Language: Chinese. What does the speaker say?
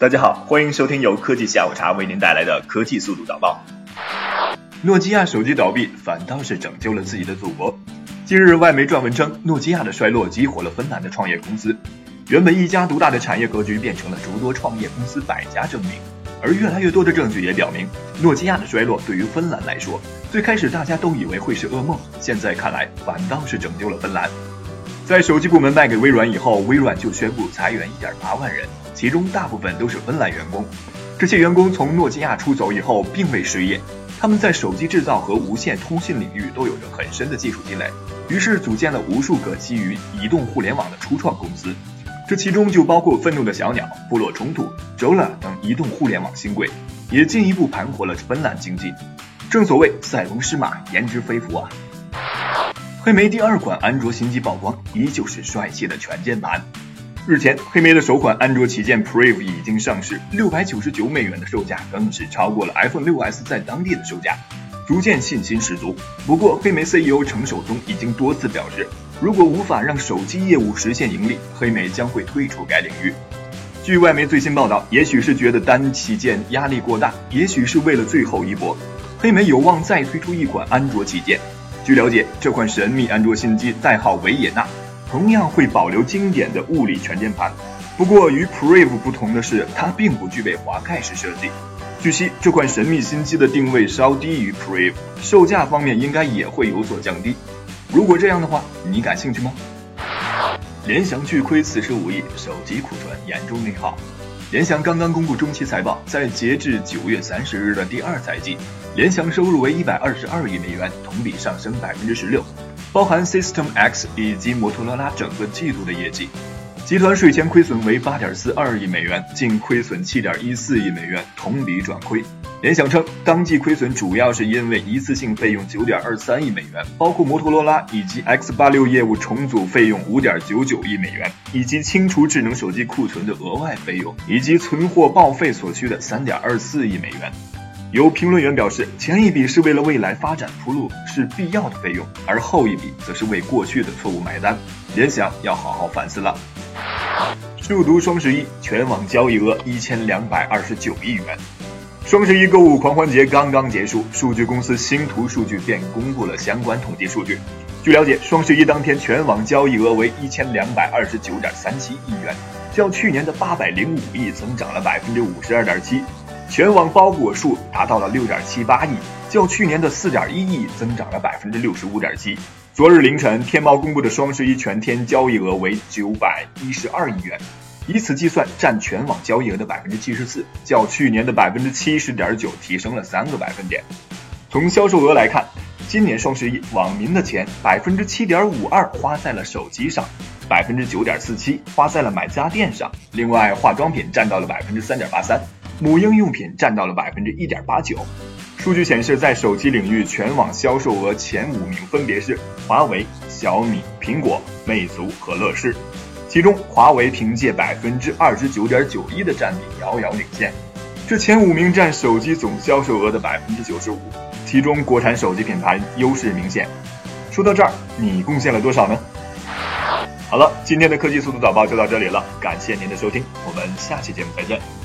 大家好，欢迎收听由科技下午茶为您带来的科技速度导报。诺基亚手机倒闭，反倒是拯救了自己的祖国。近日，外媒撰文称，诺基亚的衰落激活了芬兰的创业公司。原本一家独大的产业格局，变成了诸多创业公司百家争鸣。而越来越多的证据也表明，诺基亚的衰落对于芬兰来说，最开始大家都以为会是噩梦，现在看来反倒是拯救了芬兰。在手机部门卖给微软以后，微软就宣布裁员1.8万人，其中大部分都是芬兰员工。这些员工从诺基亚出走以后，并未失业，他们在手机制造和无线通信领域都有着很深的技术积累，于是组建了无数个基于移动互联网的初创公司。这其中就包括愤怒的小鸟、部落冲突、Jola 等移动互联网新贵，也进一步盘活了芬兰经济。正所谓塞翁失马，焉知非福啊！黑莓第二款安卓新机曝光，依旧是帅气的全键盘。日前，黑莓的首款安卓旗舰 Preve 已经上市，六百九十九美元的售价更是超过了 iPhone 6s 在当地的售价，逐渐信心十足。不过，黑莓 CEO 程守忠已经多次表示。如果无法让手机业务实现盈利，黑莓将会退出该领域。据外媒最新报道，也许是觉得单旗舰压力过大，也许是为了最后一搏，黑莓有望再推出一款安卓旗舰。据了解，这款神秘安卓新机代号维也纳，同样会保留经典的物理全键盘。不过与 Preve 不同的是，它并不具备滑盖式设计。据悉，这款神秘新机的定位稍低于 Preve，售价方面应该也会有所降低。如果这样的话，你感兴趣吗？联想巨亏四十五亿，手机库存严重内耗。联想刚刚公布中期财报，在截至九月三十日的第二财季，联想收入为一百二十二亿美元，同比上升百分之十六，包含 System X 以及摩托罗拉整个季度的业绩。集团税前亏损为八点四二亿美元，净亏损七点一四亿美元，同比转亏。联想称，当季亏损主要是因为一次性费用九点二三亿美元，包括摩托罗拉以及 X 八六业务重组费用五点九九亿美元，以及清除智能手机库存的额外费用，以及存货报废所需的三点二四亿美元。有评论员表示，前一笔是为了未来发展铺路，是必要的费用，而后一笔则是为过去的错误买单。联想要好好反思了。数独双十一全网交易额一千两百二十九亿元。双十一购物狂欢节刚刚结束，数据公司星图数据便公布了相关统计数据。据了解，双十一当天全网交易额为一千两百二十九点三七亿元，较去年的八百零五亿增长了百分之五十二点七；全网包裹数达到了六点七八亿，较去年的四点一亿增长了百分之六十五点七。昨日凌晨，天猫公布的双十一全天交易额为九百一十二亿元。以此计算，占全网交易额的百分之七十四，较去年的百分之七十点九提升了三个百分点。从销售额来看，今年双十一网民的钱百分之七点五二花在了手机上，百分之九点四七花在了买家电上，另外化妆品占到了百分之三点八三，母婴用品占到了百分之一点八九。数据显示，在手机领域，全网销售额前五名分别是华为、小米、苹果、魅族和乐视。其中，华为凭借百分之二十九点九一的占比遥遥领先，这前五名占手机总销售额的百分之九十五，其中国产手机品牌优势明显。说到这儿，你贡献了多少呢？好了，今天的科技速度早报就到这里了，感谢您的收听，我们下期节目再见。